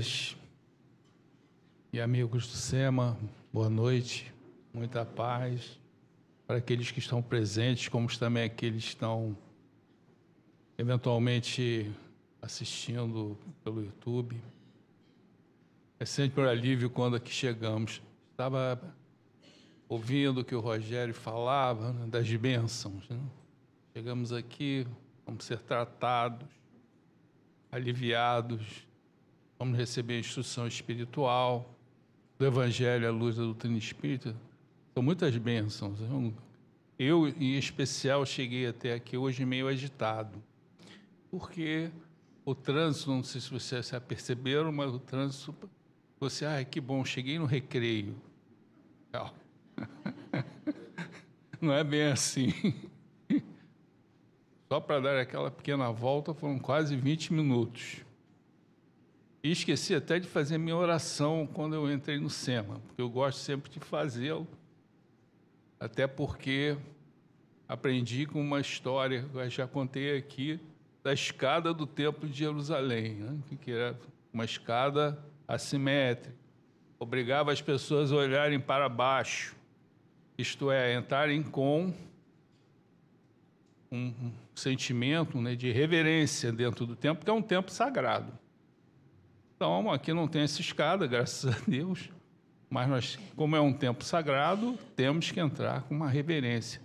amigas e amigos do SEMA, boa noite, muita paz para aqueles que estão presentes, como também aqueles que estão eventualmente assistindo pelo YouTube. É sempre um alívio quando aqui chegamos. Estava ouvindo o que o Rogério falava né, das bênçãos. Né? Chegamos aqui, vamos ser tratados, aliviados, vamos receber a instrução espiritual do Evangelho à luz da doutrina espírita. São muitas bênçãos. Eu, em especial, cheguei até aqui hoje meio agitado, porque o trânsito, não sei se vocês já perceberam, mas o trânsito, você, ah, que bom, cheguei no recreio. Não é bem assim. Só para dar aquela pequena volta foram quase 20 minutos. E esqueci até de fazer minha oração quando eu entrei no SEMA, porque eu gosto sempre de fazê-lo, até porque aprendi com uma história que eu já contei aqui da escada do Templo de Jerusalém, né? que era uma escada assimétrica, obrigava as pessoas a olharem para baixo, isto é, entrarem com um sentimento né, de reverência dentro do templo, que é um templo sagrado. Então, aqui não tem essa escada, graças a Deus, mas nós, como é um tempo sagrado, temos que entrar com uma reverência,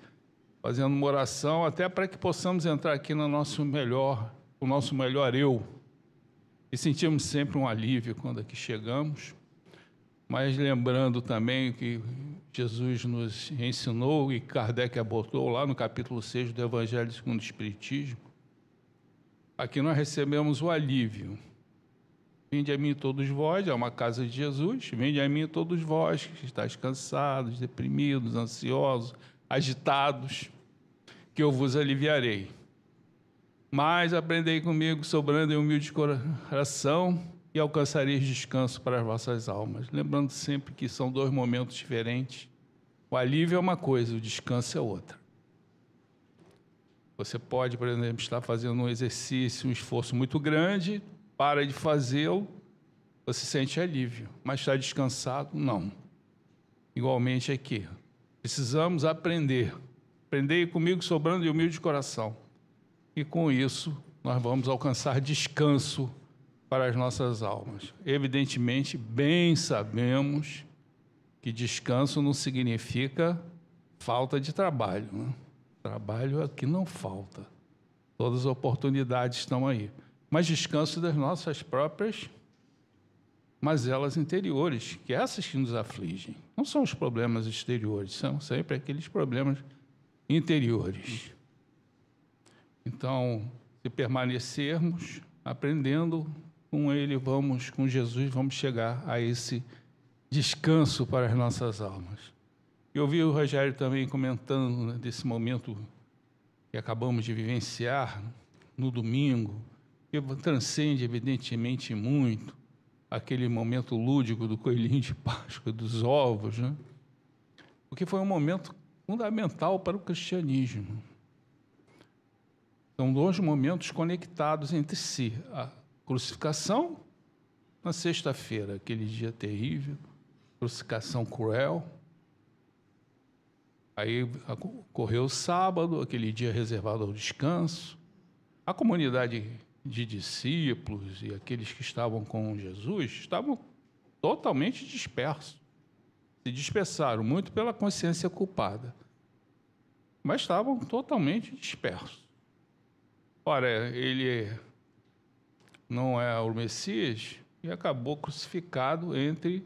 fazendo uma oração até para que possamos entrar aqui no nosso melhor, o nosso melhor eu. E sentimos sempre um alívio quando aqui chegamos, mas lembrando também que Jesus nos ensinou e Kardec abordou lá no capítulo 6 do Evangelho segundo o Espiritismo, aqui nós recebemos o alívio Vinde a mim todos vós, é uma casa de Jesus, vinde a mim todos vós que estáis cansados, deprimidos, ansiosos, agitados, que eu vos aliviarei. Mas aprendei comigo, sobrando em humilde coração, e alcançareis descanso para as vossas almas. Lembrando sempre que são dois momentos diferentes. O alívio é uma coisa, o descanso é outra. Você pode, por exemplo, estar fazendo um exercício, um esforço muito grande, para de fazê-lo, você sente alívio. Mas está descansado? Não. Igualmente aqui. Precisamos aprender. Aprender comigo sobrando de humilde coração. E com isso, nós vamos alcançar descanso para as nossas almas. Evidentemente, bem sabemos que descanso não significa falta de trabalho. Né? Trabalho aqui não falta. Todas as oportunidades estão aí mas descanso das nossas próprias mazelas interiores, que é essas que nos afligem. Não são os problemas exteriores, são sempre aqueles problemas interiores. Então, se permanecermos aprendendo com Ele, vamos, com Jesus, vamos chegar a esse descanso para as nossas almas. Eu ouvi o Rogério também comentando né, desse momento que acabamos de vivenciar no domingo, que transcende, evidentemente, muito aquele momento lúdico do coelhinho de Páscoa, dos ovos, né? porque foi um momento fundamental para o cristianismo. São dois momentos conectados entre si. A crucificação, na sexta-feira, aquele dia terrível, crucificação cruel. Aí ocorreu o sábado, aquele dia reservado ao descanso. A comunidade de discípulos e aqueles que estavam com Jesus estavam totalmente dispersos. Se dispersaram muito pela consciência culpada, mas estavam totalmente dispersos. Ora, ele não é o Messias e acabou crucificado entre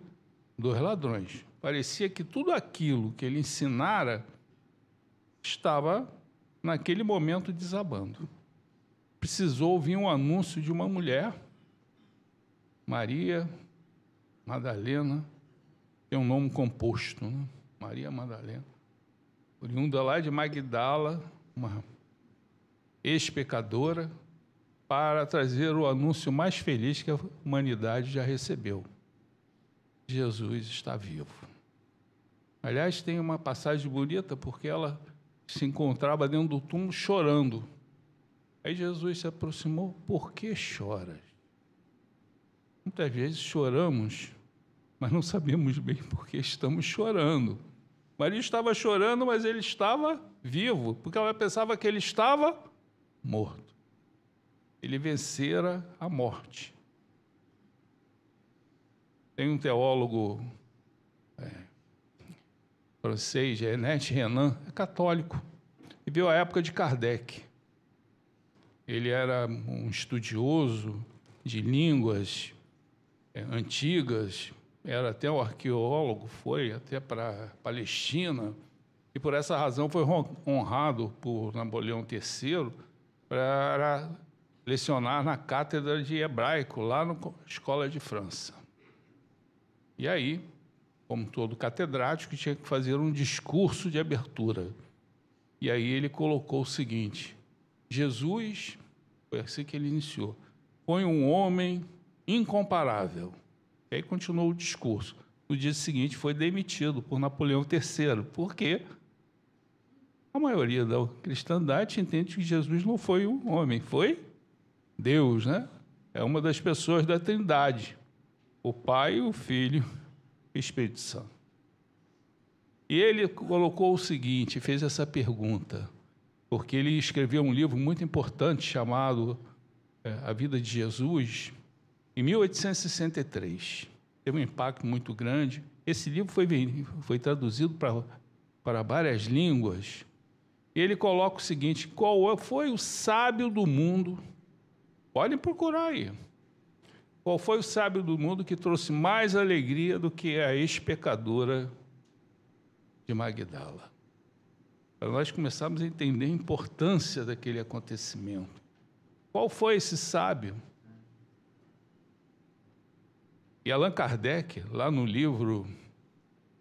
dois ladrões. Parecia que tudo aquilo que ele ensinara estava naquele momento desabando precisou ouvir um anúncio de uma mulher, Maria Madalena, tem um nome composto, né? Maria Madalena, oriunda lá de Magdala, uma ex-pecadora, para trazer o anúncio mais feliz que a humanidade já recebeu. Jesus está vivo. Aliás, tem uma passagem bonita porque ela se encontrava dentro do túmulo chorando Aí Jesus se aproximou, por que choras? muitas vezes choramos, mas não sabemos bem por que estamos chorando. Maria estava chorando, mas ele estava vivo, porque ela pensava que ele estava morto. Ele vencera a morte. Tem um teólogo é, francês, Ernest Renan, é católico, viveu a época de Kardec. Ele era um estudioso de línguas é, antigas, era até um arqueólogo, foi até para Palestina, e por essa razão foi honrado por Napoleão III para lecionar na cátedra de hebraico, lá na Escola de França. E aí, como todo catedrático, tinha que fazer um discurso de abertura. E aí ele colocou o seguinte: Jesus, foi assim que ele iniciou, foi um homem incomparável. E aí continuou o discurso. No dia seguinte foi demitido por Napoleão III. Por quê? A maioria da cristandade entende que Jesus não foi um homem, foi Deus, né? É uma das pessoas da Trindade, o Pai, o Filho e o Espírito Santo. E ele colocou o seguinte, fez essa pergunta, porque ele escreveu um livro muito importante chamado é, A Vida de Jesus, em 1863. Teve um impacto muito grande. Esse livro foi, foi traduzido para, para várias línguas. Ele coloca o seguinte: qual foi o sábio do mundo Podem procurar aí. Qual foi o sábio do mundo que trouxe mais alegria do que a ex-pecadora de Magdala? Para nós começarmos a entender a importância daquele acontecimento. Qual foi esse sábio? E Allan Kardec, lá no livro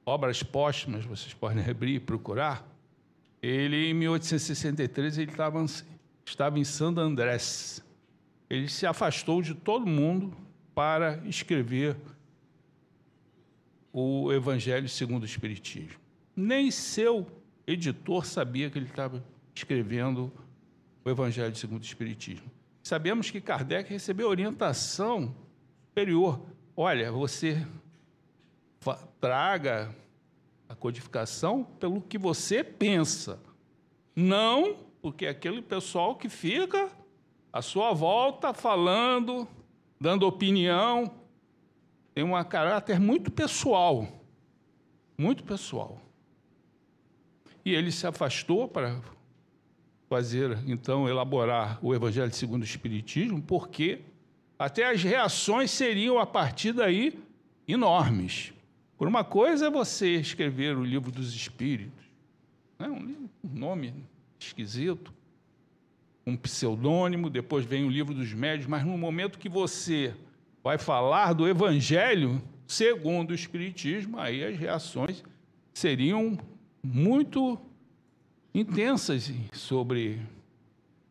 Obras Póstumas, vocês podem abrir e procurar, ele, em 1863, ele estava, estava em Santo Andrés, ele se afastou de todo mundo para escrever o Evangelho segundo o Espiritismo. Nem seu editor sabia que ele estava escrevendo o Evangelho segundo o Espiritismo. Sabemos que Kardec recebeu orientação superior. Olha, você traga a codificação pelo que você pensa, não porque aquele pessoal que fica à sua volta falando, dando opinião, tem um caráter muito pessoal, muito pessoal. E ele se afastou para fazer, então, elaborar o Evangelho segundo o Espiritismo, porque até as reações seriam, a partir daí, enormes. Por uma coisa é você escrever o livro dos Espíritos, né? um nome esquisito, um pseudônimo, depois vem o livro dos médios, mas no momento que você vai falar do Evangelho segundo o Espiritismo, aí as reações seriam muito intensas sobre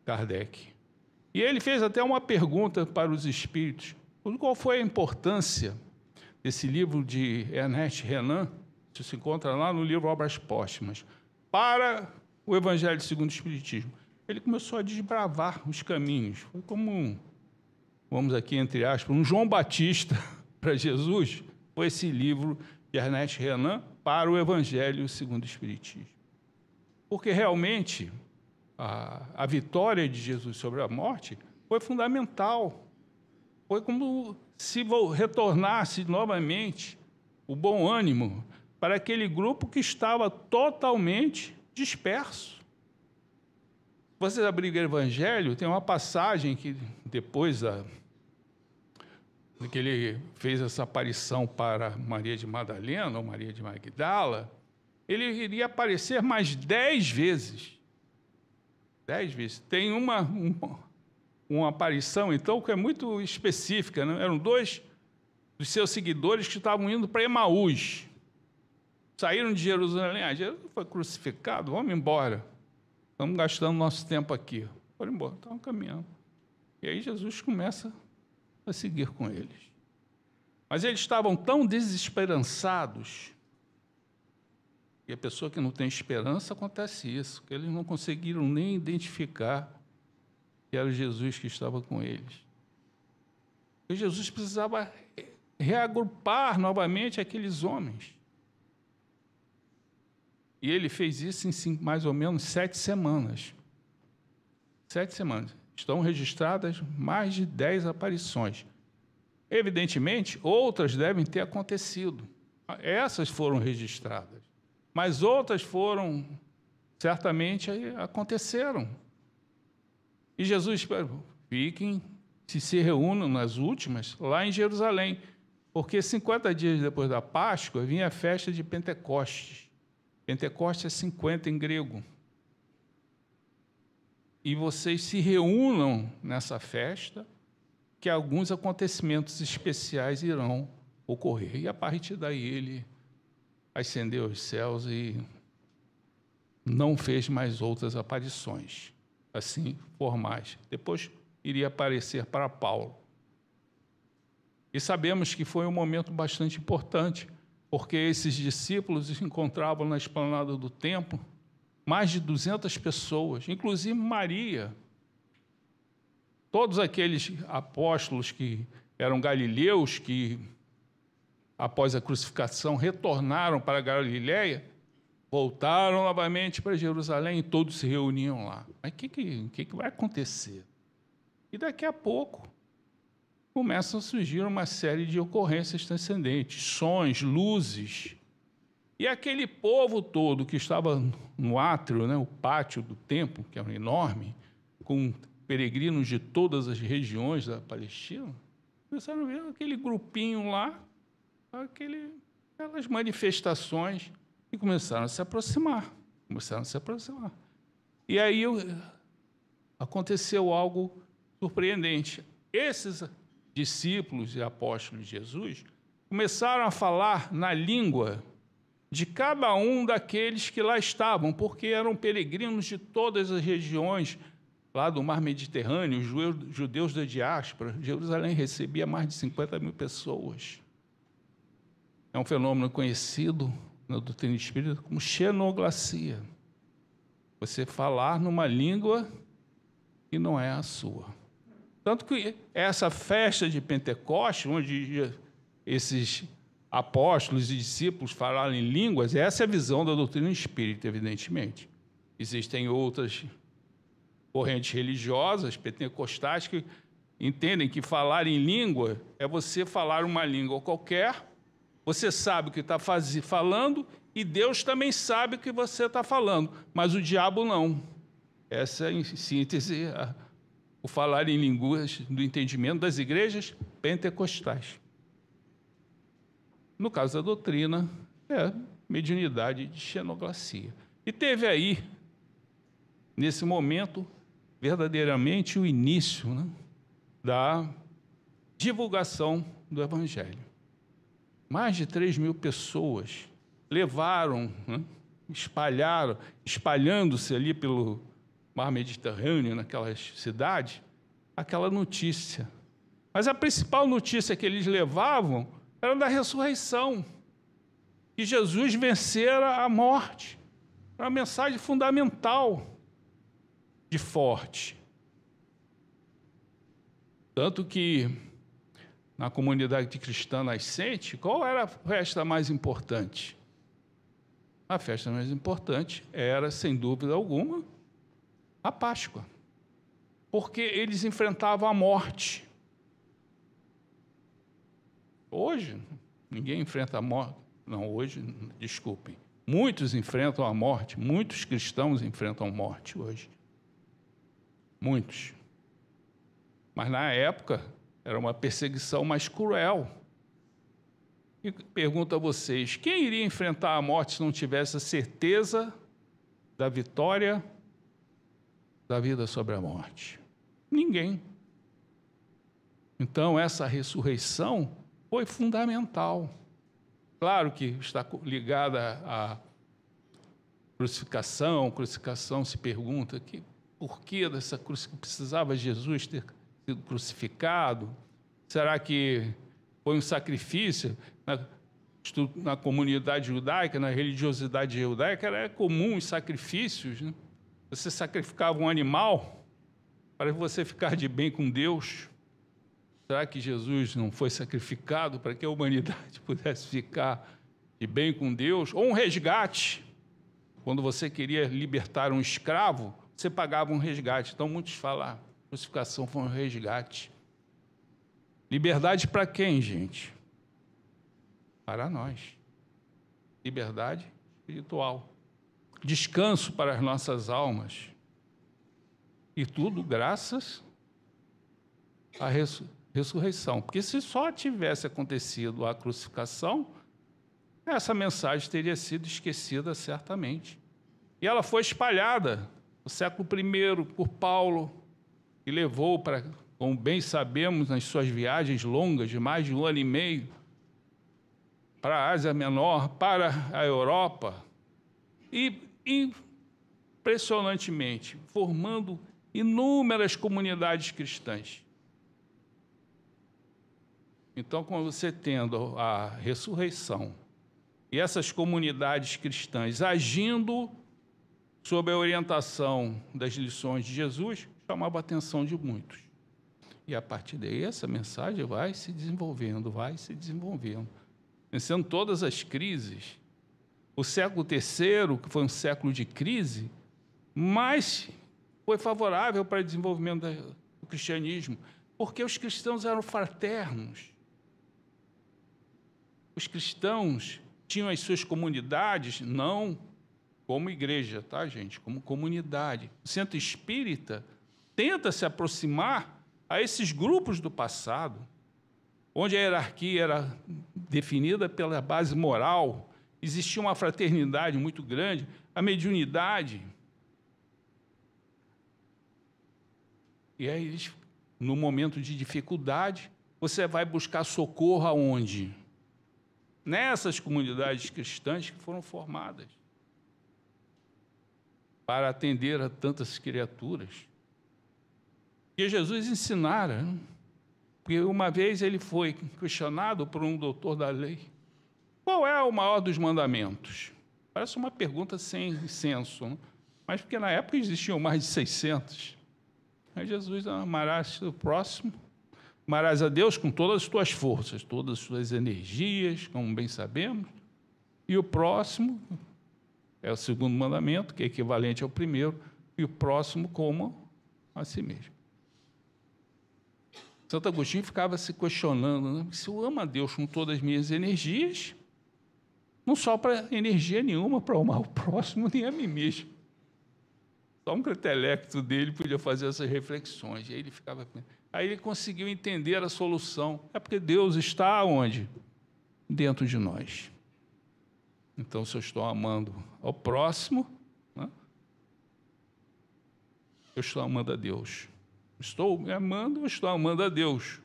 Kardec. E ele fez até uma pergunta para os espíritos: qual foi a importância desse livro de Ernest Renan? Isso se encontra lá no livro Obras Póstumas, para o Evangelho segundo o Espiritismo ele começou a desbravar os caminhos. Foi como, um, vamos aqui entre aspas, um João Batista para Jesus. Foi esse livro de Ernest Renan para o Evangelho segundo o Espiritismo. Porque realmente a, a vitória de Jesus sobre a morte foi fundamental. Foi como se retornasse novamente o bom ânimo para aquele grupo que estava totalmente disperso. Vocês abrirem o Evangelho, tem uma passagem que depois da, que ele fez essa aparição para Maria de Madalena ou Maria de Magdala, ele iria aparecer mais dez vezes. Dez vezes. Tem uma, uma, uma aparição, então, que é muito específica. Né? Eram dois dos seus seguidores que estavam indo para Emaús. Saíram de Jerusalém. Ah, Jesus foi crucificado, vamos embora. Estamos gastando nosso tempo aqui. Foram embora, estavam caminhando. E aí Jesus começa a seguir com eles. Mas eles estavam tão desesperançados. E a pessoa que não tem esperança acontece isso, que eles não conseguiram nem identificar que era Jesus que estava com eles. E Jesus precisava reagrupar novamente aqueles homens. E ele fez isso em mais ou menos sete semanas. Sete semanas. Estão registradas mais de dez aparições. Evidentemente, outras devem ter acontecido. Essas foram registradas. Mas outras foram, certamente, aconteceram. E Jesus, fiquem, se se reúnam nas últimas, lá em Jerusalém. Porque 50 dias depois da Páscoa vinha a festa de Pentecostes. Pentecostes é 50 em grego. E vocês se reúnam nessa festa, que alguns acontecimentos especiais irão ocorrer. E a partir daí ele ascendeu aos céus e não fez mais outras aparições, assim formais. Depois iria aparecer para Paulo. E sabemos que foi um momento bastante importante, porque esses discípulos se encontravam na esplanada do templo, mais de 200 pessoas, inclusive Maria. Todos aqueles apóstolos que eram galileus, que após a crucificação retornaram para Galiléia, voltaram novamente para Jerusalém e todos se reuniam lá. Mas o que, que, que, que vai acontecer? E daqui a pouco começam a surgir uma série de ocorrências transcendentes, sons, luzes. E aquele povo todo que estava no átrio, né, o pátio do templo, que era enorme, com peregrinos de todas as regiões da Palestina, começaram a ver aquele grupinho lá, aquele, aquelas manifestações, e começaram a se aproximar. Começaram a se aproximar. E aí aconteceu algo surpreendente. Esses discípulos e apóstolos de Jesus começaram a falar na língua de cada um daqueles que lá estavam, porque eram peregrinos de todas as regiões lá do mar Mediterrâneo, os judeus da diáspora. Jerusalém recebia mais de 50 mil pessoas. É um fenômeno conhecido na doutrina espírita como xenoglacia. Você falar numa língua que não é a sua. Tanto que essa festa de Pentecostes, onde esses apóstolos e discípulos falaram em línguas, essa é a visão da doutrina espírita, evidentemente. Existem outras correntes religiosas, pentecostais, que entendem que falar em língua é você falar uma língua qualquer, você sabe o que está falando e Deus também sabe o que você está falando, mas o diabo não. Essa é, em síntese, a, o falar em línguas do entendimento das igrejas pentecostais. No caso da doutrina, é mediunidade de xenoglacia. E teve aí, nesse momento, verdadeiramente o início né, da divulgação do Evangelho. Mais de 3 mil pessoas levaram, né, espalharam, espalhando-se ali pelo mar Mediterrâneo, naquelas cidades, aquela notícia. Mas a principal notícia que eles levavam era da ressurreição, que Jesus vencera a morte. Era uma mensagem fundamental de forte. Tanto que na comunidade cristã nascente, qual era a festa mais importante? A festa mais importante era, sem dúvida alguma, a Páscoa. Porque eles enfrentavam a morte. Hoje, ninguém enfrenta a morte. Não, hoje, desculpem. Muitos enfrentam a morte, muitos cristãos enfrentam a morte hoje. Muitos. Mas na época era uma perseguição mais cruel. E pergunto a vocês: quem iria enfrentar a morte se não tivesse a certeza da vitória da vida sobre a morte? Ninguém. Então, essa ressurreição foi fundamental. Claro que está ligada à crucificação, crucificação se pergunta que por que dessa cruz precisava Jesus ter sido crucificado? Será que foi um sacrifício? Na, na comunidade judaica, na religiosidade judaica, era comum os sacrifícios. Né? Você sacrificava um animal para você ficar de bem com Deus. Será que Jesus não foi sacrificado para que a humanidade pudesse ficar de bem com Deus? Ou um resgate? Quando você queria libertar um escravo, você pagava um resgate. Então, muitos falam, crucificação foi um resgate. Liberdade para quem, gente? Para nós. Liberdade espiritual. Descanso para as nossas almas. E tudo graças à ressurreição. Porque se só tivesse acontecido a crucificação, essa mensagem teria sido esquecida certamente. E ela foi espalhada no século I por Paulo, e levou para, como bem sabemos, nas suas viagens longas de mais de um ano e meio, para a Ásia Menor, para a Europa, e impressionantemente formando inúmeras comunidades cristãs. Então, quando você tendo a ressurreição e essas comunidades cristãs agindo sob a orientação das lições de Jesus, chamava a atenção de muitos. E a partir daí, essa mensagem vai se desenvolvendo, vai se desenvolvendo. Vencendo todas as crises. O século III, que foi um século de crise, mas foi favorável para o desenvolvimento do cristianismo, porque os cristãos eram fraternos. Os cristãos tinham as suas comunidades, não como igreja, tá, gente? Como comunidade. O centro espírita tenta se aproximar a esses grupos do passado, onde a hierarquia era definida pela base moral, existia uma fraternidade muito grande, a mediunidade. E aí, no momento de dificuldade, você vai buscar socorro aonde? Nessas comunidades cristãs que foram formadas para atender a tantas criaturas. E Jesus ensinara, né? porque uma vez ele foi questionado por um doutor da lei: qual é o maior dos mandamentos? Parece uma pergunta sem senso, né? mas porque na época existiam mais de 600. Aí Jesus amarás o próximo, amarás a Deus com todas as tuas forças, todas as tuas energias, como bem sabemos, e o próximo é o segundo mandamento, que é equivalente ao primeiro, e o próximo como a si mesmo. Santo Agostinho ficava se questionando: né? se eu amo a Deus com todas as minhas energias, não só para energia nenhuma para amar o próximo nem a mim mesmo. Só um intelecto dele podia fazer essas reflexões. E aí ele ficava. Aí ele conseguiu entender a solução. É porque Deus está onde? Dentro de nós. Então, se eu estou amando ao próximo, né, eu estou amando a Deus. Estou me amando, eu estou amando a Deus.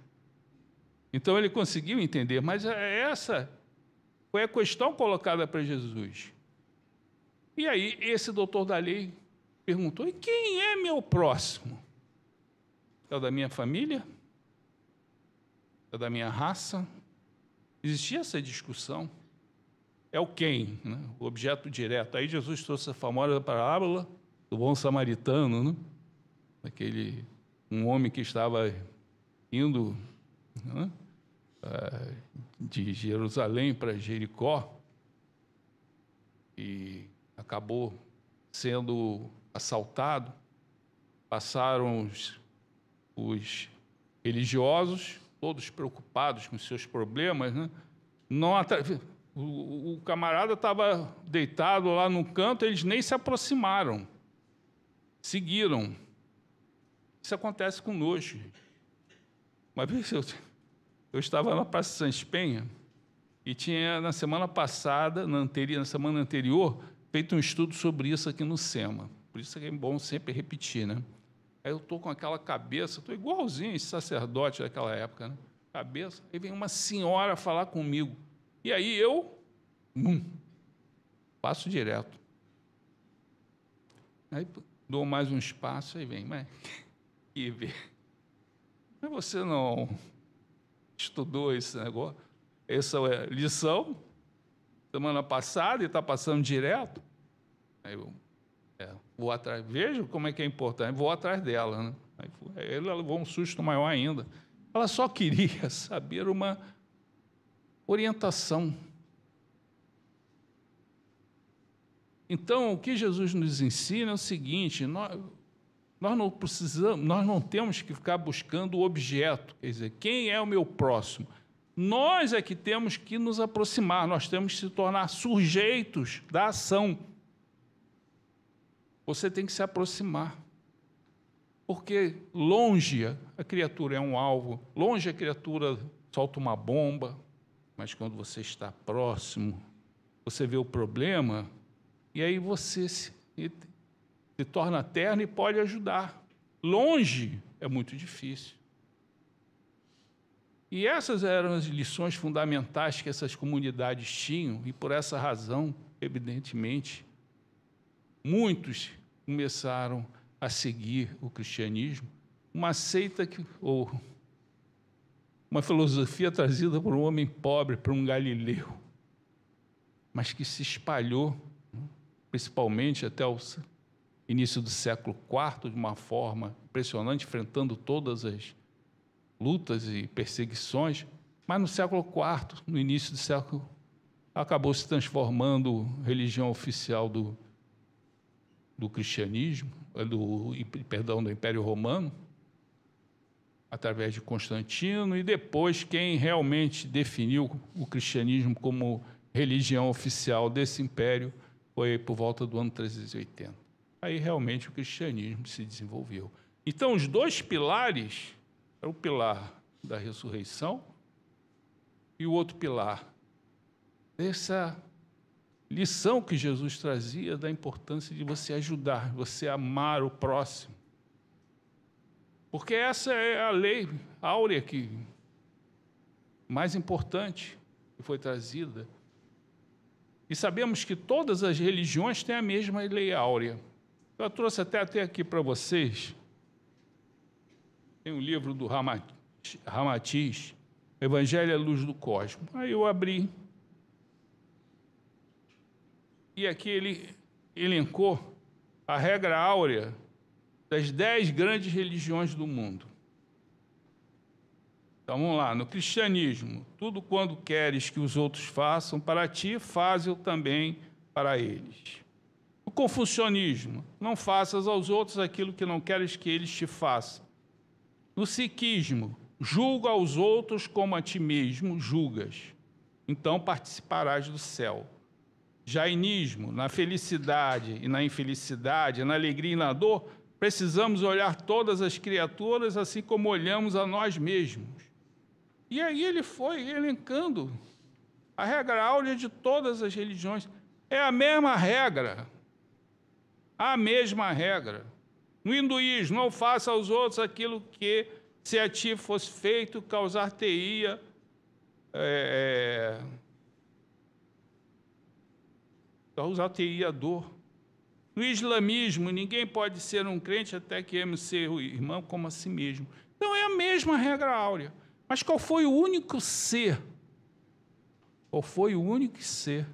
Então ele conseguiu entender, mas é essa foi a questão colocada para Jesus. E aí, esse doutor da lei perguntou: e quem é meu próximo? É o da minha família? É da minha raça? Existia essa discussão é o quem, né? o objeto direto. Aí Jesus trouxe a famosa parábola do bom samaritano, né? aquele um homem que estava indo né? de Jerusalém para Jericó e acabou sendo assaltado. Passaram os, os religiosos, todos preocupados com seus problemas, né? não o, o camarada estava deitado lá no canto, eles nem se aproximaram. Seguiram. Isso acontece conosco. Uma vez eu, eu estava na Praça Santos Penha e tinha, na semana passada, na, anterior, na semana anterior, feito um estudo sobre isso aqui no SEMA. Por isso é bom sempre repetir, né? Aí eu estou com aquela cabeça, estou igualzinho esse sacerdote daquela época, né? Cabeça. Aí vem uma senhora falar comigo. E aí eu hum, passo direto. Aí dou mais um espaço, aí vem, mas e vê. Mas você não estudou esse negócio, essa é lição semana passada e está passando direto? Aí eu é, vou atrás, vejo como é que é importante, vou atrás dela. Né? Aí ela levou um susto maior ainda. Ela só queria saber uma orientação. Então, o que Jesus nos ensina é o seguinte: nós, nós não precisamos, nós não temos que ficar buscando o objeto, quer dizer, quem é o meu próximo? Nós é que temos que nos aproximar, nós temos que se tornar sujeitos da ação. Você tem que se aproximar. Porque longe a criatura é um alvo, longe a criatura solta uma bomba, mas quando você está próximo, você vê o problema e aí você se, se torna terno e pode ajudar. Longe é muito difícil. E essas eram as lições fundamentais que essas comunidades tinham, e por essa razão, evidentemente, muitos começaram a seguir o cristianismo, uma seita que, ou uma filosofia trazida por um homem pobre, por um galileu, mas que se espalhou, principalmente até o início do século IV, de uma forma impressionante, enfrentando todas as lutas e perseguições, mas no século IV, no início do século, acabou se transformando religião oficial do, do cristianismo, do, perdão, do Império Romano, através de Constantino, e depois quem realmente definiu o cristianismo como religião oficial desse império foi por volta do ano 380. Aí realmente o cristianismo se desenvolveu. Então, os dois pilares, é o pilar da ressurreição e o outro pilar dessa lição que Jesus trazia da importância de você ajudar, você amar o próximo. Porque essa é a lei áurea que mais importante que foi trazida. E sabemos que todas as religiões têm a mesma lei áurea. Eu trouxe até, até aqui para vocês. Tem um livro do Ramatiz, Evangelho é Luz do Cosmo. Aí eu abri e aqui ele elencou a regra áurea das dez grandes religiões do mundo. Então vamos lá, no cristianismo, tudo quando queres que os outros façam para ti, faze-o também para eles. Confucionismo, não faças aos outros aquilo que não queres que eles te façam. No sikhismo, julga aos outros como a ti mesmo julgas, então participarás do céu. Jainismo, na felicidade e na infelicidade, na alegria e na dor, precisamos olhar todas as criaturas assim como olhamos a nós mesmos. E aí ele foi elencando a regra áurea de todas as religiões. É a mesma regra. A mesma regra. No hinduísmo, não faça aos outros aquilo que, se a ti fosse feito, causar-te-ia é, é causar-te-ia dor. No islamismo, ninguém pode ser um crente até que ame seu irmão como a si mesmo. Então é a mesma regra áurea. Mas qual foi o único ser? Qual foi o único ser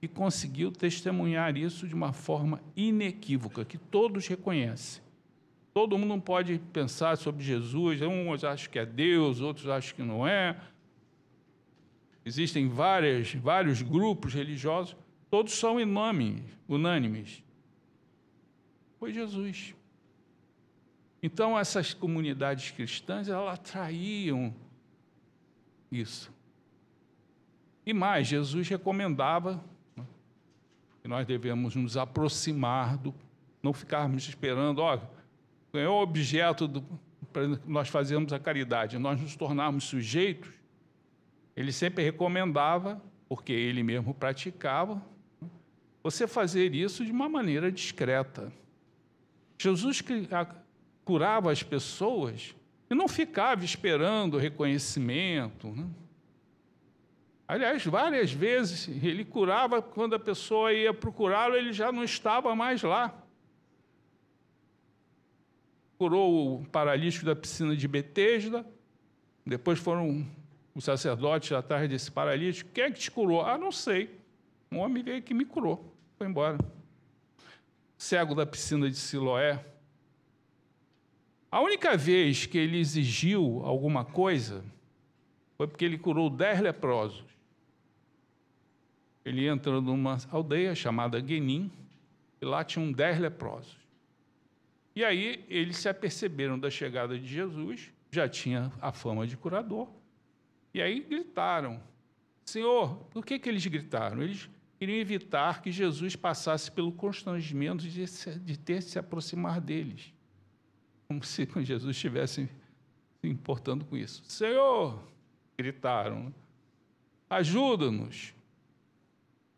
que conseguiu testemunhar isso de uma forma inequívoca, que todos reconhecem? Todo mundo não pode pensar sobre Jesus, uns acham que é Deus, outros acham que não é. Existem várias, vários grupos religiosos, todos são unânimes. Foi Jesus. Então, essas comunidades cristãs, elas atraíam isso. E mais, Jesus recomendava que nós devemos nos aproximar do, não ficarmos esperando, ó, é o objeto do, para nós fazermos a caridade, nós nos tornarmos sujeitos. Ele sempre recomendava, porque ele mesmo praticava, você fazer isso de uma maneira discreta. Jesus curava as pessoas e não ficava esperando reconhecimento. Né? Aliás, várias vezes ele curava quando a pessoa ia procurá-lo, ele já não estava mais lá. Curou o paralítico da piscina de Betesda, depois foram os sacerdotes atrás desse paralítico. Quem é que te curou? Ah, não sei. Um homem veio que me curou, foi embora. Cego da piscina de Siloé, A única vez que ele exigiu alguma coisa foi porque ele curou dez leprosos. Ele entrou numa aldeia chamada Guenim, e lá tinham dez leprosos. E aí eles se aperceberam da chegada de Jesus, já tinha a fama de curador, e aí gritaram: Senhor, por que, que eles gritaram? Eles queriam evitar que Jesus passasse pelo constrangimento de, se, de ter se aproximar deles. Como se Jesus estivesse se importando com isso. Senhor, gritaram, ajuda-nos.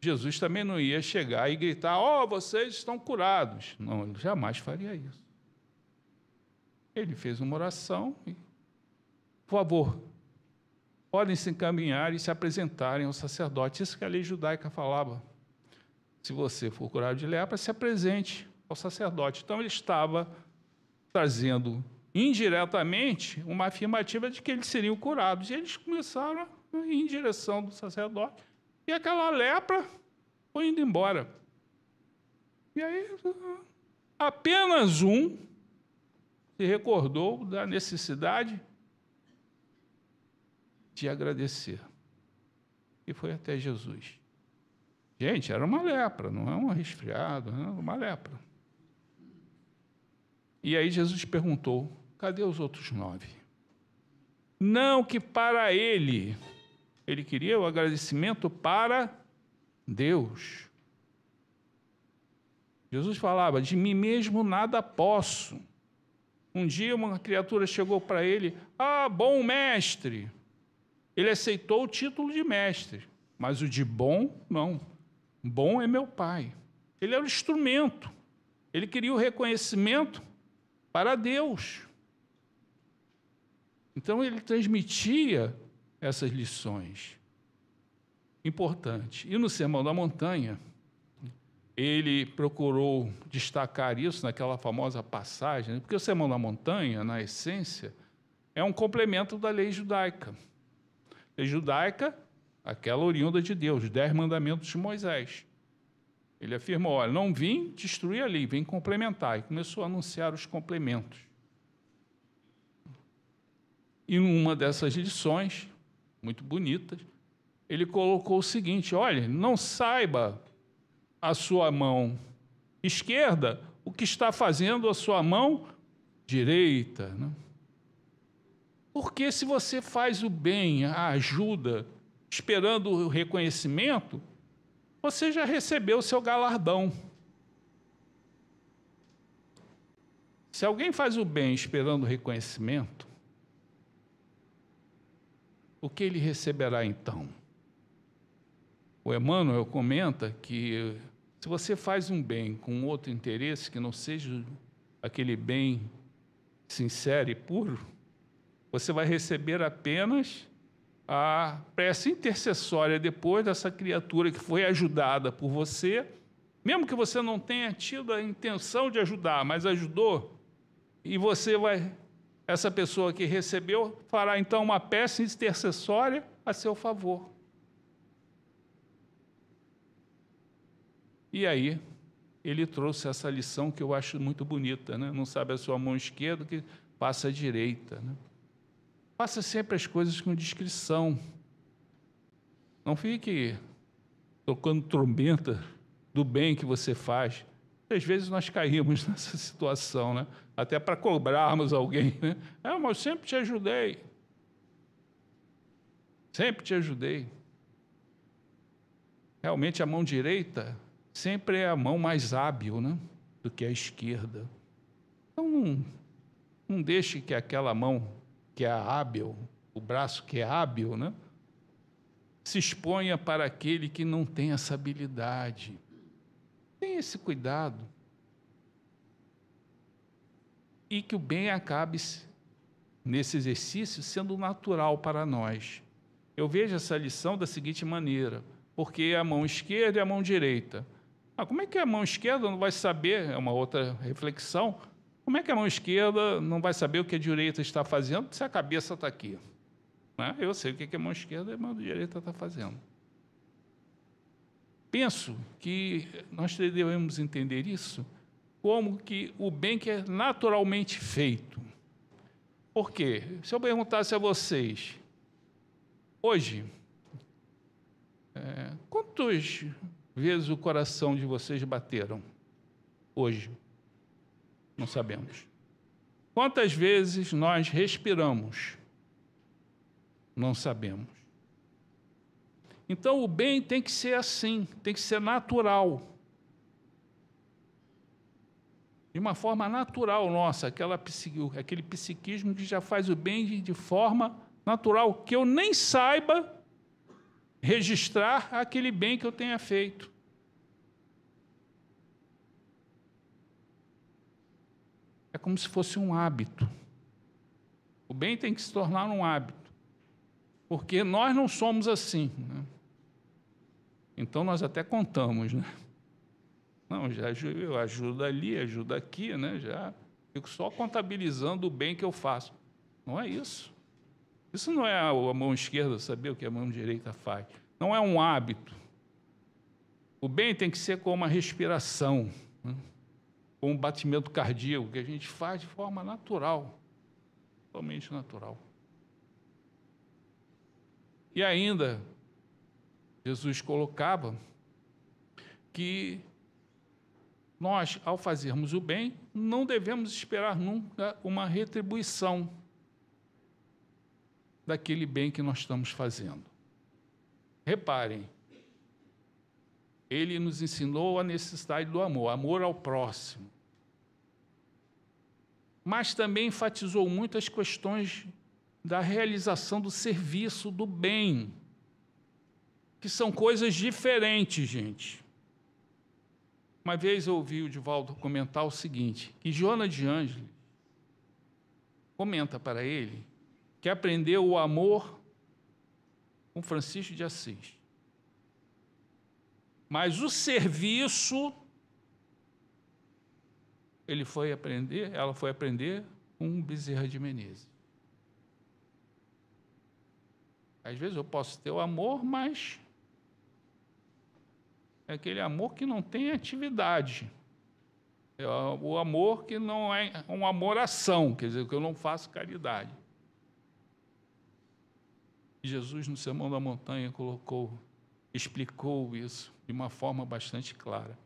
Jesus também não ia chegar e gritar: Ó, oh, vocês estão curados. Não, ele jamais faria isso. Ele fez uma oração e, por favor, podem se encaminhar e se apresentarem ao sacerdote. Isso que a lei judaica falava. Se você for curado de lepra, se apresente ao sacerdote. Então ele estava trazendo indiretamente uma afirmativa de que eles seriam curados. E eles começaram a ir em direção do sacerdote. E aquela lepra foi indo embora. E aí, apenas um se recordou da necessidade de agradecer. E foi até Jesus. Gente, era uma lepra, não é um resfriado, era uma lepra. E aí Jesus perguntou: cadê os outros nove? Não que para ele, ele queria o agradecimento para Deus. Jesus falava: de mim mesmo nada posso. Um dia uma criatura chegou para ele: Ah, bom mestre. Ele aceitou o título de mestre, mas o de bom, não. Bom é meu pai. Ele era o instrumento. Ele queria o reconhecimento para Deus. Então ele transmitia essas lições importantes. E no Sermão da Montanha, ele procurou destacar isso naquela famosa passagem, porque o Sermão da Montanha, na essência, é um complemento da lei judaica. Lei judaica, aquela oriunda de Deus, os dez mandamentos de Moisés. Ele afirmou: olha, não vim destruir a lei, vim complementar. E começou a anunciar os complementos. E numa dessas lições, muito bonitas, ele colocou o seguinte: olha, não saiba a sua mão esquerda o que está fazendo a sua mão direita. Né? Porque se você faz o bem, a ajuda, esperando o reconhecimento, você já recebeu o seu galardão. Se alguém faz o bem esperando o reconhecimento, o que ele receberá então? O Emmanuel comenta que se você faz um bem com outro interesse que não seja aquele bem sincero e puro, você vai receber apenas a prece intercessória depois dessa criatura que foi ajudada por você, mesmo que você não tenha tido a intenção de ajudar, mas ajudou, e você vai, essa pessoa que recebeu, fará então uma peça intercessória a seu favor. E aí, ele trouxe essa lição que eu acho muito bonita, né? Não sabe a sua mão esquerda que passa a direita, né? Faça sempre as coisas com discrição. Não fique tocando trombeta do bem que você faz. Às vezes nós caímos nessa situação, né? até para cobrarmos alguém. Né? É, mas eu sempre te ajudei. Sempre te ajudei. Realmente a mão direita sempre é a mão mais hábil né? do que a esquerda. Então não, não deixe que aquela mão que é hábil, o braço que é hábil, né? se exponha para aquele que não tem essa habilidade. Tenha esse cuidado. E que o bem acabe nesse exercício sendo natural para nós. Eu vejo essa lição da seguinte maneira: porque a mão esquerda e a mão direita. Ah, como é que a mão esquerda não vai saber? É uma outra reflexão como é que a mão esquerda não vai saber o que a direita está fazendo se a cabeça está aqui? Né? Eu sei o que a mão esquerda e a mão direita está fazendo. Penso que nós devemos entender isso como que o bem que é naturalmente feito, Por quê? Se eu perguntasse a vocês, hoje, é, quantas vezes o coração de vocês bateram? Hoje? Não sabemos. Quantas vezes nós respiramos? Não sabemos. Então o bem tem que ser assim, tem que ser natural. De uma forma natural nossa, aquela, aquele psiquismo que já faz o bem de, forma natural, que eu nem saiba registrar aquele bem que eu tenha feito. É como se fosse um hábito. O bem tem que se tornar um hábito. Porque nós não somos assim. Né? Então nós até contamos, né? Não, já eu ajudo ali, ajudo aqui, né? Já fico só contabilizando o bem que eu faço. Não é isso. Isso não é a mão esquerda saber o que a mão direita faz. Não é um hábito. O bem tem que ser como uma respiração. Né? com um batimento cardíaco que a gente faz de forma natural, totalmente natural. E ainda, Jesus colocava que nós, ao fazermos o bem, não devemos esperar nunca uma retribuição daquele bem que nós estamos fazendo. Reparem, ele nos ensinou a necessidade do amor, amor ao próximo. Mas também enfatizou muito as questões da realização do serviço, do bem, que são coisas diferentes, gente. Uma vez eu ouvi o Divaldo comentar o seguinte, que Joana de Ângeles comenta para ele que aprendeu o amor com Francisco de Assis. Mas o serviço, ele foi aprender, ela foi aprender com Bezerra de Menezes. Às vezes eu posso ter o amor, mas é aquele amor que não tem atividade. É o amor que não é um amor-ação, quer dizer, que eu não faço caridade. Jesus, no Sermão da Montanha, colocou, explicou isso de uma forma bastante clara.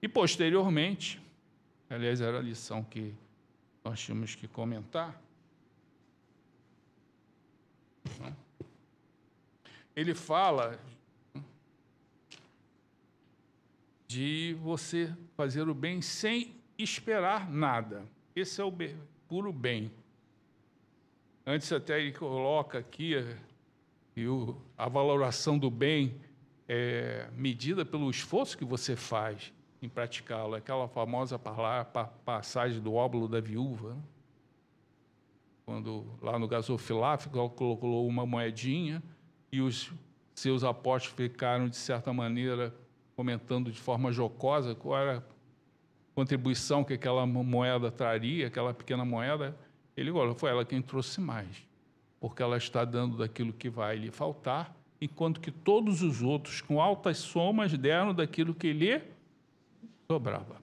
E posteriormente, aliás, era a lição que nós tínhamos que comentar. Ele fala de você fazer o bem sem esperar nada. Esse é o puro bem. Antes até ele coloca aqui a valoração do bem é, medida pelo esforço que você faz em praticá-lo. Aquela famosa passagem do óbolo da viúva, né? quando lá no gasofiláfico colocou uma moedinha e os seus apóstolos ficaram, de certa maneira, comentando de forma jocosa qual era a contribuição que aquela moeda traria, aquela pequena moeda. Ele olha, foi ela quem trouxe mais, porque ela está dando daquilo que vai lhe faltar enquanto que todos os outros, com altas somas, deram daquilo que lhe sobrava.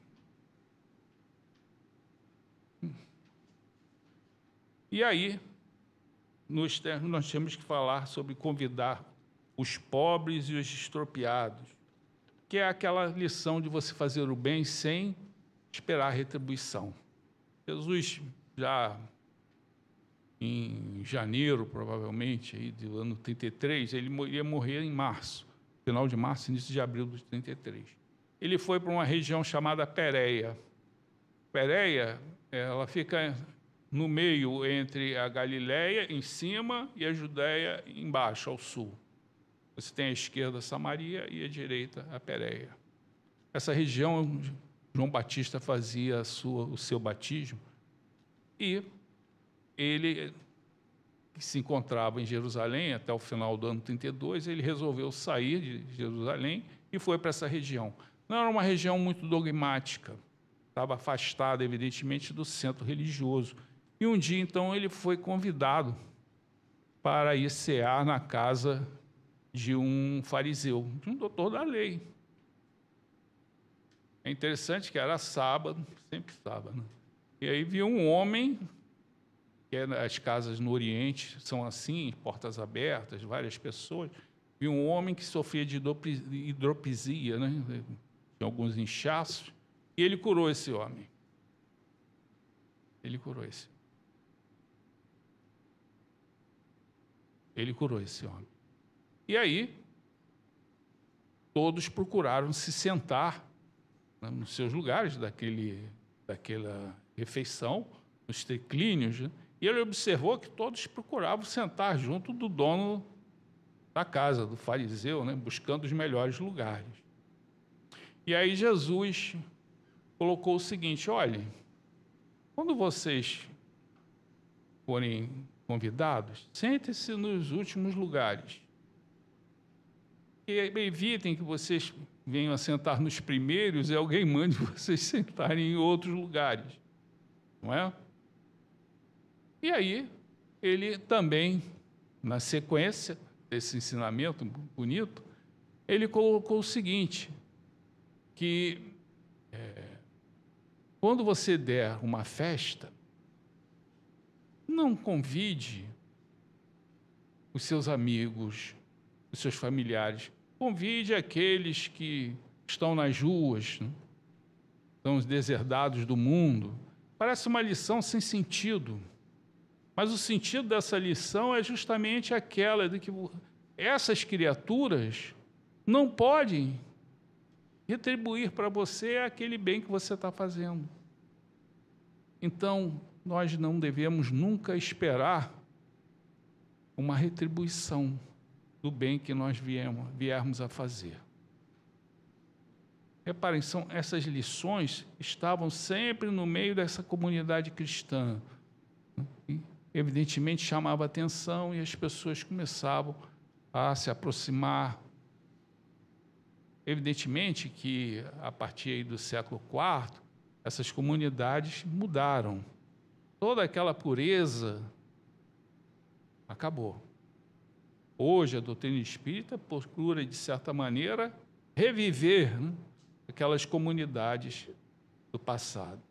E aí, nós temos que falar sobre convidar os pobres e os estropiados, que é aquela lição de você fazer o bem sem esperar retribuição. Jesus já em janeiro, provavelmente, aí, do ano 33, ele ia morrer em março, final de março, início de abril de 33. Ele foi para uma região chamada Pérea. Pérea, ela fica no meio entre a Galiléia em cima e a Judéia embaixo, ao sul. Você tem à esquerda Samaria e à direita a Pérea. Essa região, João Batista fazia sua, o seu batismo e ele se encontrava em Jerusalém até o final do ano 32, ele resolveu sair de Jerusalém e foi para essa região. Não era uma região muito dogmática, estava afastada, evidentemente, do centro religioso. E um dia, então, ele foi convidado para ir cear na casa de um fariseu, de um doutor da lei. É interessante que era sábado, sempre sábado. Né? E aí viu um homem que é as casas no Oriente são assim, portas abertas, várias pessoas. Vi um homem que sofria de hidropisia, né? Tinha alguns inchaços, e ele curou esse homem. Ele curou esse. Ele curou esse homem. E aí, todos procuraram se sentar né, nos seus lugares daquele, daquela refeição, nos triclínios, né? e ele observou que todos procuravam sentar junto do dono da casa, do fariseu, né? buscando os melhores lugares. E aí Jesus colocou o seguinte: olhem, quando vocês forem convidados, sentem-se nos últimos lugares. E evitem que vocês venham a sentar nos primeiros e alguém mande vocês sentarem em outros lugares. Não é? E aí, ele também, na sequência desse ensinamento bonito, ele colocou o seguinte: que é, quando você der uma festa, não convide os seus amigos, os seus familiares, convide aqueles que estão nas ruas, né? são os deserdados do mundo. Parece uma lição sem sentido. Mas o sentido dessa lição é justamente aquela de que essas criaturas não podem retribuir para você aquele bem que você está fazendo. Então, nós não devemos nunca esperar uma retribuição do bem que nós viemos, viermos a fazer. Reparem, são, essas lições estavam sempre no meio dessa comunidade cristã. E, evidentemente, chamava atenção e as pessoas começavam a se aproximar Evidentemente que, a partir do século IV, essas comunidades mudaram. Toda aquela pureza acabou. Hoje, a doutrina espírita procura, de certa maneira, reviver né, aquelas comunidades do passado.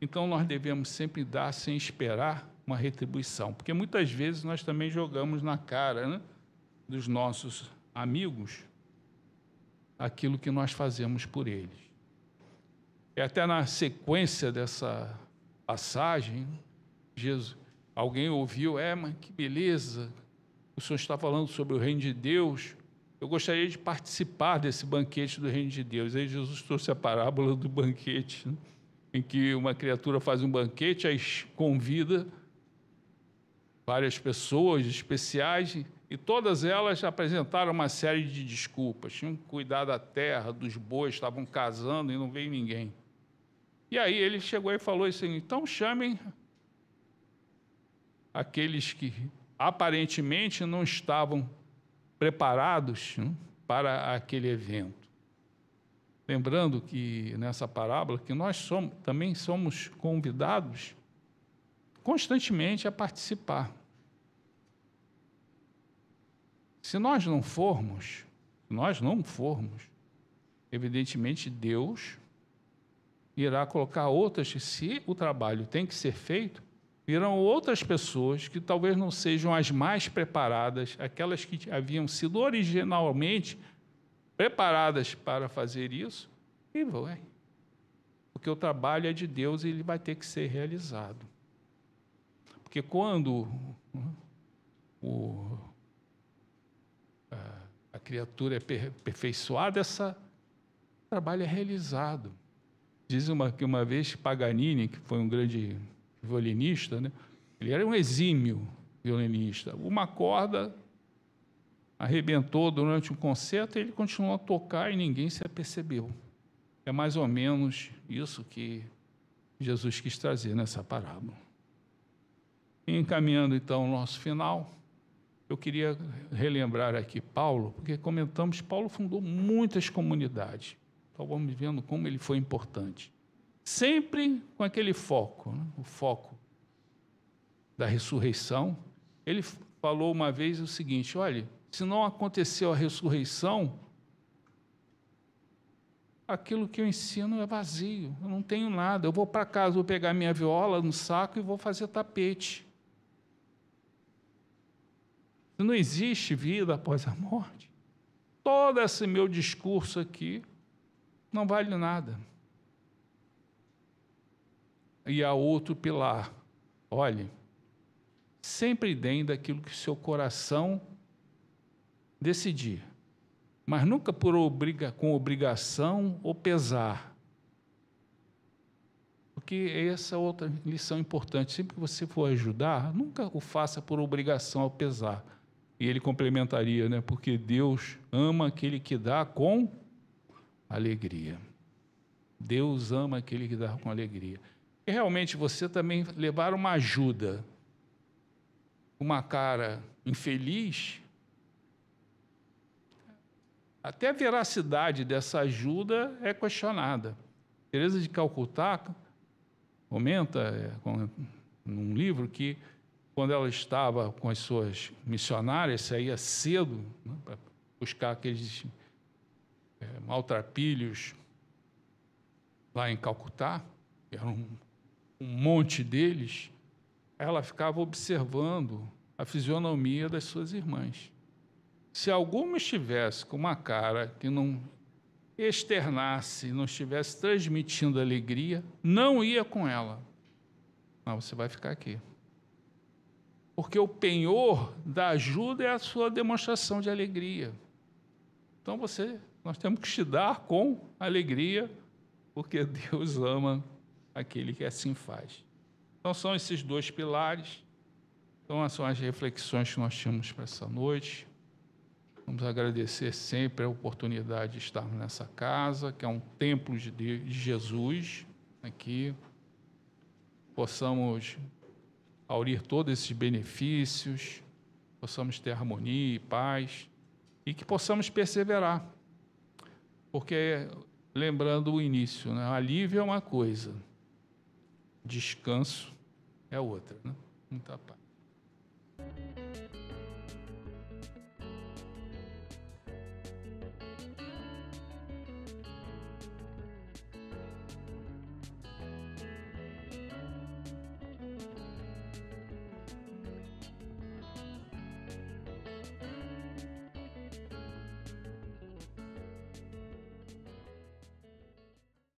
Então, nós devemos sempre dar sem esperar uma retribuição, porque muitas vezes nós também jogamos na cara né, dos nossos amigos aquilo que nós fazemos por eles. E até na sequência dessa passagem, Jesus, alguém ouviu, é, mas que beleza, o senhor está falando sobre o reino de Deus, eu gostaria de participar desse banquete do reino de Deus. Aí Jesus trouxe a parábola do banquete, né? em que uma criatura faz um banquete, aí convida várias pessoas especiais e todas elas apresentaram uma série de desculpas. Tinham que cuidar da terra, dos bois, estavam casando e não veio ninguém. E aí ele chegou e falou assim: então chamem aqueles que aparentemente não estavam preparados né, para aquele evento. Lembrando que nessa parábola que nós somos, também somos convidados constantemente a participar. Se nós não formos, nós não formos, evidentemente Deus irá colocar outras, se o trabalho tem que ser feito, virão outras pessoas que talvez não sejam as mais preparadas, aquelas que haviam sido originalmente preparadas para fazer isso, e vai. Porque o trabalho é de Deus e ele vai ter que ser realizado. Porque quando o a criatura é perfeiçoada, esse trabalho é realizado. Diz uma, que uma vez Paganini, que foi um grande violinista, né? ele era um exímio violinista. Uma corda arrebentou durante um concerto e ele continuou a tocar e ninguém se apercebeu. É mais ou menos isso que Jesus quis trazer nessa parábola. Encaminhando então o nosso final, eu queria relembrar aqui Paulo, porque comentamos, Paulo fundou muitas comunidades. Então vamos vendo como ele foi importante. Sempre com aquele foco, né? o foco da ressurreição. Ele falou uma vez o seguinte: olha, se não aconteceu a ressurreição, aquilo que eu ensino é vazio, eu não tenho nada. Eu vou para casa, vou pegar minha viola no saco e vou fazer tapete. Se não existe vida após a morte, todo esse meu discurso aqui não vale nada. E há outro pilar. Olhe, sempre deem daquilo que seu coração decidir mas nunca por obriga, com obrigação ou pesar. Porque essa é outra lição importante. Sempre que você for ajudar, nunca o faça por obrigação ou pesar. E ele complementaria, né? Porque Deus ama aquele que dá com alegria. Deus ama aquele que dá com alegria. E realmente você também levar uma ajuda, uma cara infeliz, até a veracidade dessa ajuda é questionada. Teresa de Calcutá comenta é, num livro que quando ela estava com as suas missionárias, saía cedo né, para buscar aqueles é, maltrapilhos lá em Calcutá, que era um, monte deles, ela ficava observando a fisionomia das suas irmãs. Se alguma estivesse com uma cara que não externasse, não estivesse transmitindo alegria, não ia com ela. Não, você vai ficar aqui. Porque o penhor da ajuda é a sua demonstração de alegria. Então você, nós temos que te dar com alegria, porque Deus ama aquele que assim faz. Então são esses dois pilares. Então são as reflexões que nós tínhamos para essa noite. Vamos agradecer sempre a oportunidade de estarmos nessa casa, que é um templo de Jesus aqui. Possamos aurir todos esses benefícios, possamos ter harmonia e paz e que possamos perseverar. Porque, lembrando o início, né? alívio é uma coisa, descanso é outra, né? Muita paz.